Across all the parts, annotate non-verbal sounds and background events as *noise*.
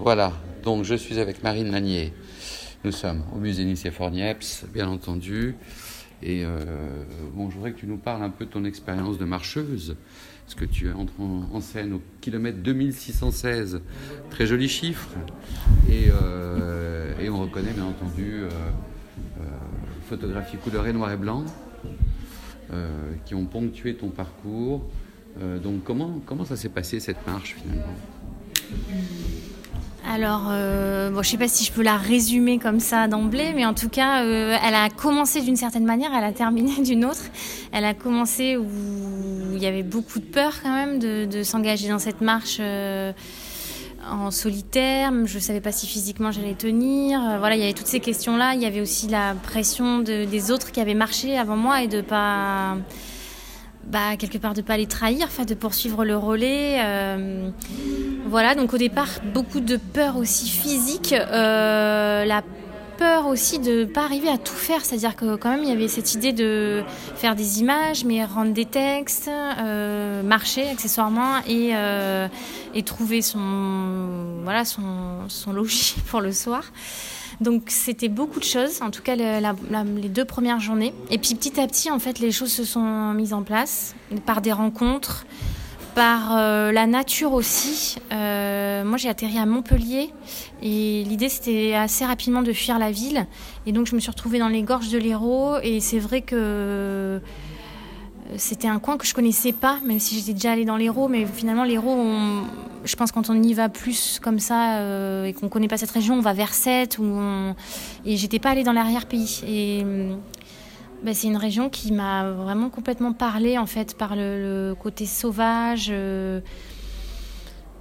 Voilà, donc je suis avec Marine Lanier. Nous sommes au musée Nicéphore-Niepce, bien entendu. Et euh, bon, je voudrais que tu nous parles un peu de ton expérience de marcheuse. Parce que tu entres en, scène au kilomètre 2616. Très joli chiffre. Et, euh, et on reconnaît bien entendu euh, photographies couleur et noir et blanc qui ont ponctué ton parcours. donc comment, comment ça s'est passé cette marche finalement? Alors, euh, bon, je ne sais pas si je peux la résumer comme ça d'emblée, mais en tout cas, euh, elle a commencé d'une certaine manière, elle a terminé *laughs* d'une autre. Elle a commencé où il y avait beaucoup de peur quand même de, s'engager dans cette marche euh, en solitaire. Je ne savais pas si physiquement j'allais tenir. voilà, il y avait toutes ces questions-là. Il y avait aussi la pression des autres qui avaient marché avant moi et de pas bah, quelque part de pas les trahir, de poursuivre le relais. Euh, voilà, donc au départ beaucoup de peur aussi physique, euh, la peur aussi de pas arriver à tout faire, c'est-à-dire que quand même il y avait cette idée de faire des images, mais rendre des textes, euh, marcher accessoirement et, et trouver son voilà son, son logis *laughs* pour le soir. Donc c'était beaucoup de choses, en tout cas les deux premières journées. Et puis petit à petit, en fait, les choses se sont mises en place par des rencontres, par euh, la nature aussi. Euh, moi, j'ai atterri à Montpellier et l'idée, c'était assez rapidement de fuir la ville. Et donc, je me suis retrouvée dans les gorges de l'Hérault. Et c'est vrai que c'était un coin que je connaissais pas, même si j'étais déjà allée dans l'Hérault. Mais finalement, l'Hérault, je pense quand on y va plus comme ça euh, et qu'on connaît pas cette région, on va vers Sète. Ou on... Et j'étais pas allée dans l'arrière-pays. Et bah, c'est une région qui m'a vraiment complètement parlé, en fait, par le, côté sauvage. Euh,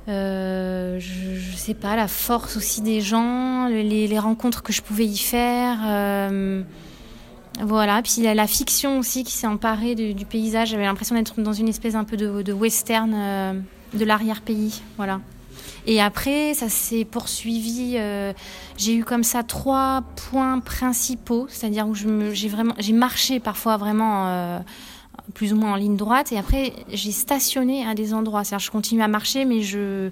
euh, je, sais pas, la force aussi des gens, les, rencontres que je pouvais y faire. Voilà, puis la fiction aussi qui s'est emparée du, paysage. J'avais l'impression d'être dans une espèce un peu de, western euh, de l'arrière-pays. Voilà. Et après, ça s'est poursuivi. Euh, j'ai eu comme ça trois points principaux, c'est-à-dire où j'ai vraiment, j'ai marché parfois vraiment euh, plus ou moins en ligne droite, et après j'ai stationné à des endroits. C'est-à-dire je continue à marcher, mais je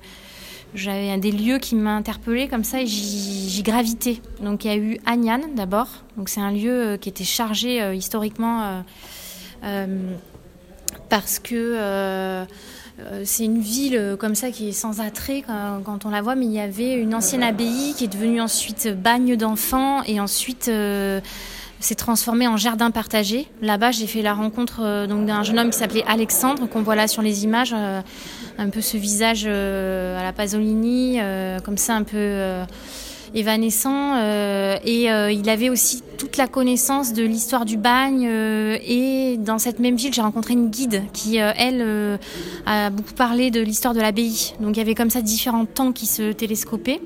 j'avais des lieux qui m'interpellaient comme ça et j'y gravitais. Donc il y a eu Agnan d'abord. Donc c'est un lieu euh, qui était chargé euh, historiquement euh, parce que c'est une ville comme ça qui est sans attrait quand, on la voit, mais il y avait une ancienne abbaye qui est devenue ensuite bagne d'enfants et ensuite s'est transformé en jardin partagé. Là-bas, j'ai fait la rencontre euh, donc d'un jeune homme qui s'appelait Alexandre, qu'on voit là sur les images, euh, un peu ce visage euh, à la Pasolini, comme ça un peu évanescent. et il avait aussi toute la connaissance de l'histoire du bagne. et dans cette même ville, j'ai rencontré une guide qui, elle, a beaucoup parlé de l'histoire de l'abbaye. Donc il y avait comme ça différents temps qui se télescopaient.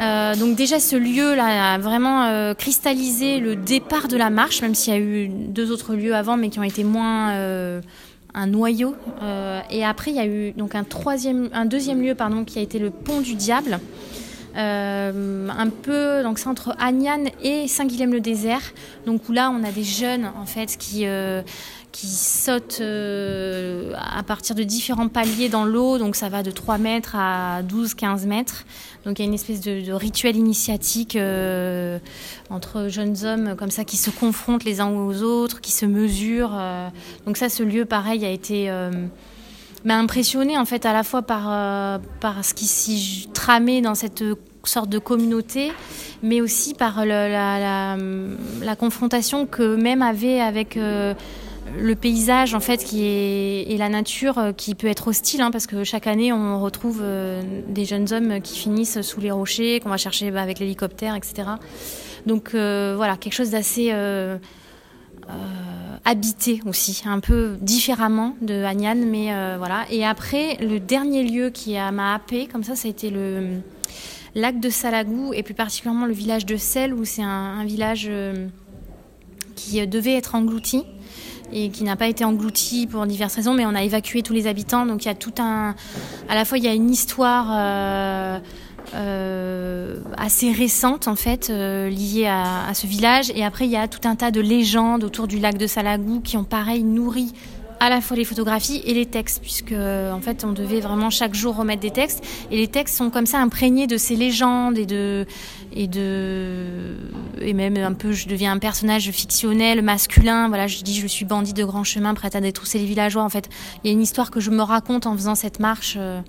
Euh, donc déjà ce lieu-là a vraiment euh, cristallisé le départ de la marche, même s'il y a eu deux autres lieux avant, mais qui ont été moins euh, un noyau. et après il y a eu donc un troisième, un deuxième lieu pardon, qui a été le pont du diable. Un peu donc c'est entre Agnan et Saint-Guilhem-le-Désert donc où là on a des jeunes en fait qui qui sautent euh, à partir de différents paliers dans l'eau, donc ça va de 3 mètres à 12-15 mètres. Donc il y a une espèce de, rituel initiatique euh, entre jeunes hommes comme ça qui se confrontent les uns aux autres, qui se mesurent. Euh. Donc ça, ce lieu, pareil, a été m'a impressionné en fait à la fois par, par ce qui s'y tramait dans cette sorte de communauté, mais aussi par la, confrontation que même avait avec le paysage en fait qui est et la nature euh, qui peut être hostile hein, parce que chaque année on retrouve euh, des jeunes hommes qui finissent sous les rochers qu'on va chercher bah, avec l'hélicoptère etc donc euh, voilà quelque chose d'assez habité aussi un peu différemment de Agnan mais voilà et après le dernier lieu qui m'a happé comme ça ça a été le lac de Salagou et plus particulièrement le village de Selle où c'est un, village qui devait être englouti et qui n'a pas été englouti pour diverses raisons, mais on a évacué tous les habitants. Donc il y a tout un. À la fois, il y a une histoire. Euh, euh, assez récente en fait euh, liée à, ce village et après il y a tout un tas de légendes autour du lac de Salagou qui ont pareil nourri à la fois les photographies et les textes, puisque en fait on devait vraiment chaque jour remettre des textes. Et les textes sont comme ça imprégnés de ces légendes et de et de et même un peu je deviens un personnage fictionnel masculin. Voilà, je dis je suis bandit de grand chemin, prête à détrousser les villageois. En fait, il y a une histoire que je me raconte en faisant cette marche. Euh,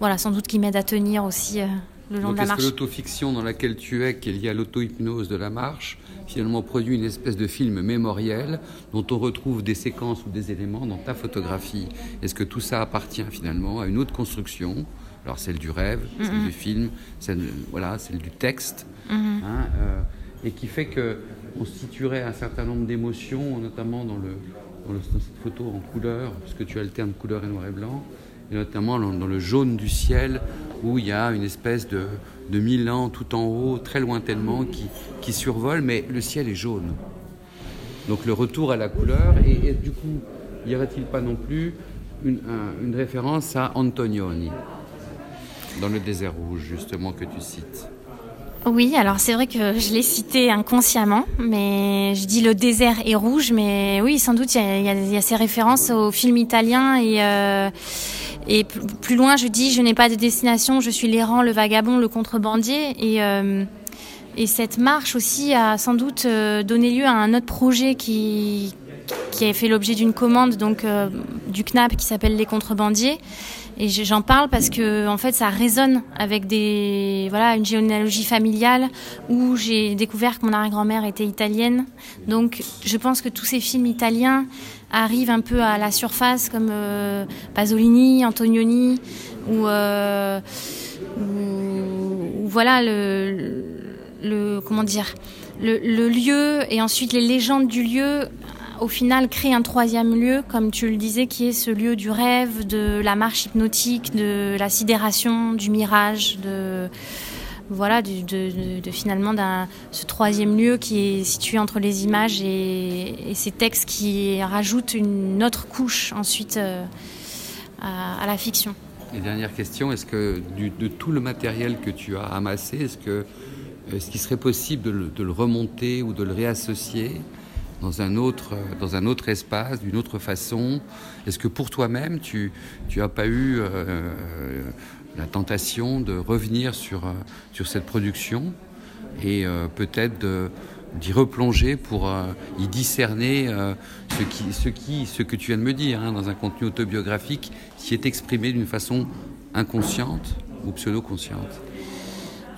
voilà, sans doute qui m'aide à tenir aussi euh, le long de la marche. Est-ce que l'autofiction dans laquelle tu es, qui est liée à l'auto-hypnose de la marche, finalement produit une espèce de film mémoriel dont on retrouve des séquences ou des éléments dans ta photographie? Est-ce que tout ça appartient finalement à une autre construction? Alors celle du rêve, celle du film, celle, voilà, celle du texte, hein, euh, et qui fait que on situerait un certain nombre d'émotions, notamment dans, le, dans, cette photo en couleur, puisque tu alternes couleur et noir et blanc, et notamment dans, le jaune du ciel, où il y a une espèce de, de Milan tout en haut, très lointainement, qui, qui survole, mais le ciel est jaune. Donc le retour à la couleur, et, du coup, y aurait-il pas non plus une, une, référence à Antonioni, dans le désert rouge, justement, que tu cites? Oui, alors c'est vrai que je l'ai cité inconsciemment, mais je dis le désert est rouge, mais oui, sans doute il y, y, a ces références au film italien et euh, et plus loin, je dis, je n'ai pas de destination, je suis l'errant, le vagabond, le contrebandier. Et, euh, et cette marche aussi a sans doute euh, donné lieu à un autre projet qui, qui a fait l'objet d'une commande donc euh, du CNAP qui s'appelle Les Contrebandiers. Et j'en parle parce que en fait ça résonne avec des voilà une généalogie familiale où j'ai découvert que mon arrière-grand-mère était italienne. Donc je pense que tous ces films italiens arrivent un peu à la surface comme euh, Pasolini, Antonioni ou, euh, voilà le, comment dire le, le, lieu et ensuite les légendes du lieu au final créent un troisième lieu, comme tu le disais, qui est ce lieu du rêve, de la marche hypnotique, de la sidération, du mirage, de voilà, de, de, finalement ce troisième lieu qui est situé entre les images et, ces textes qui rajoutent une autre couche ensuite euh, à, la fiction. Et dernière question, est-ce que de tout le matériel que tu as amassé, est-ce que est-ce qu'il serait possible de le, de le, remonter ou de le réassocier dans un autre, dans un autre espace, d'une autre façon? Est-ce que pour toi-même, tu n'as pas eu euh, la tentation de revenir sur, euh, cette production et euh, peut-être d'y replonger pour euh, y discerner ce que tu viens de me dire hein, dans un contenu autobiographique qui est exprimé d'une façon inconsciente ou pseudo-consciente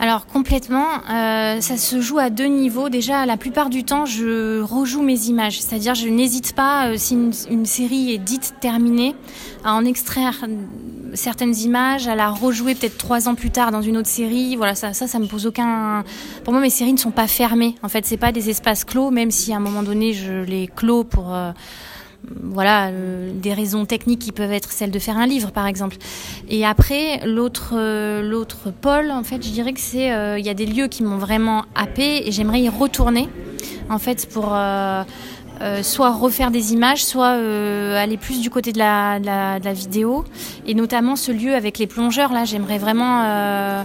alors complètement, euh, ça se joue à deux niveaux. Déjà, la plupart du temps, je rejoue mes images, c'est-à-dire je n'hésite pas, euh, si une, série est dite terminée, à en extraire certaines images, à la rejouer peut-être trois ans plus tard dans une autre série. Voilà, ça, ça, ça me pose aucun. Pour moi, mes séries ne sont pas fermées. En fait, c'est pas des espaces clos, même si à un moment donné, je les clos pour. Euh, voilà, euh, des raisons techniques qui peuvent être celles de faire un livre, par exemple. Et après, l'autre, euh, l'autre pôle, en fait, je dirais que c'est, euh, il y a des lieux qui m'ont vraiment happé et j'aimerais y retourner, en fait, pour soit refaire des images, soit aller plus du côté de la, de la, de la, vidéo, et notamment ce lieu avec les plongeurs. Là, j'aimerais vraiment.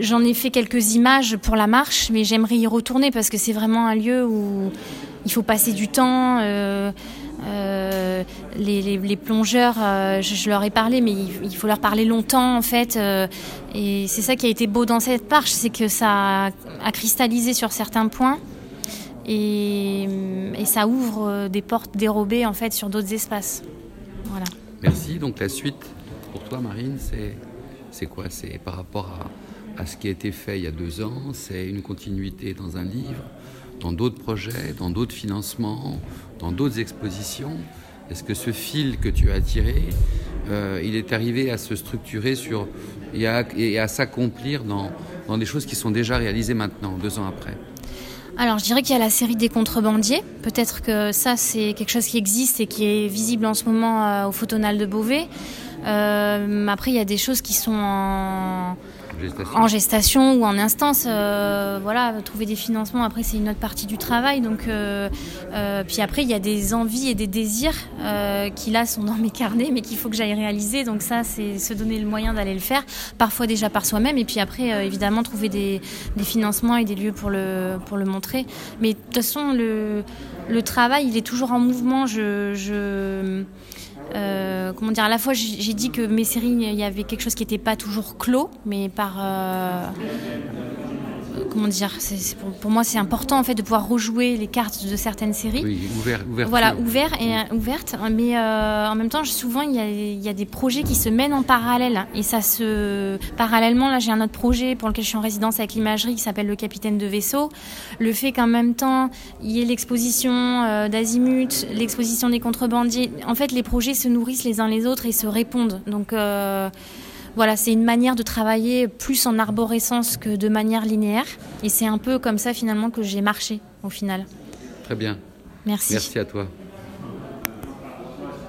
j'en ai fait quelques images pour la marche, mais j'aimerais y retourner parce que c'est vraiment un lieu où il faut passer du temps. Euh, euh, les, plongeurs, euh, je, leur ai parlé, mais il, faut leur parler longtemps en fait. Et c'est ça qui a été beau dans cette marche, c'est que ça a cristallisé sur certains points et, ça ouvre des portes dérobées en fait sur d'autres espaces. Voilà. Merci. Donc la suite pour toi, Marine, c'est quoi? C'est par rapport à ce qui a été fait il y a deux ans. C'est une continuité dans un livre dans d'autres projets, dans d'autres financements, dans d'autres expositions Est-ce que ce fil que tu as tiré, euh, il est arrivé à se structurer sur, et à, s'accomplir dans, dans des choses qui sont déjà réalisées maintenant, deux ans après? Alors, je dirais qu'il y a la série des contrebandiers. Peut-être que ça, c'est quelque chose qui existe et qui est visible en ce moment euh, au Photonal de Beauvais. après, il y a des choses qui sont en en gestation ou en instance. Euh, voilà, trouver des financements, après, c'est une autre partie du travail. Donc, euh, euh, puis après, il y a des envies et des désirs qui, là, sont dans mes carnets, mais qu'il faut que j'aille réaliser. Donc, ça, c'est se donner le moyen d'aller le faire, parfois déjà par soi-même, et puis après, évidemment, trouver des, financements et des lieux pour le, pour le montrer. Mais de toute façon, le, le travail, il est toujours en mouvement. je, je euh, comment dire, à la fois j'ai dit que mes séries, il y avait quelque chose qui n'était pas toujours clos, mais par euh, comment dire, pour, moi c'est important en fait de pouvoir rejouer les cartes de certaines séries. Oui, ouvert, Voilà, ouvert et euh, ouverte. Mais euh, en même temps, souvent il y, a, des projets qui se mènent en parallèle et ça se parallèlement. Là, j'ai un autre projet pour lequel je suis en résidence avec l'imagerie qui s'appelle le capitaine de vaisseau. Le fait qu'en même temps il y ait l'exposition euh, d'Azimut, l'exposition des contrebandiers. En fait, les projets se nourrissent les uns les autres et se répondent. Donc voilà, c'est une manière de travailler plus en arborescence que de manière linéaire. Et c'est un peu comme ça finalement que j'ai marché au final. Très bien. Merci. Merci à toi.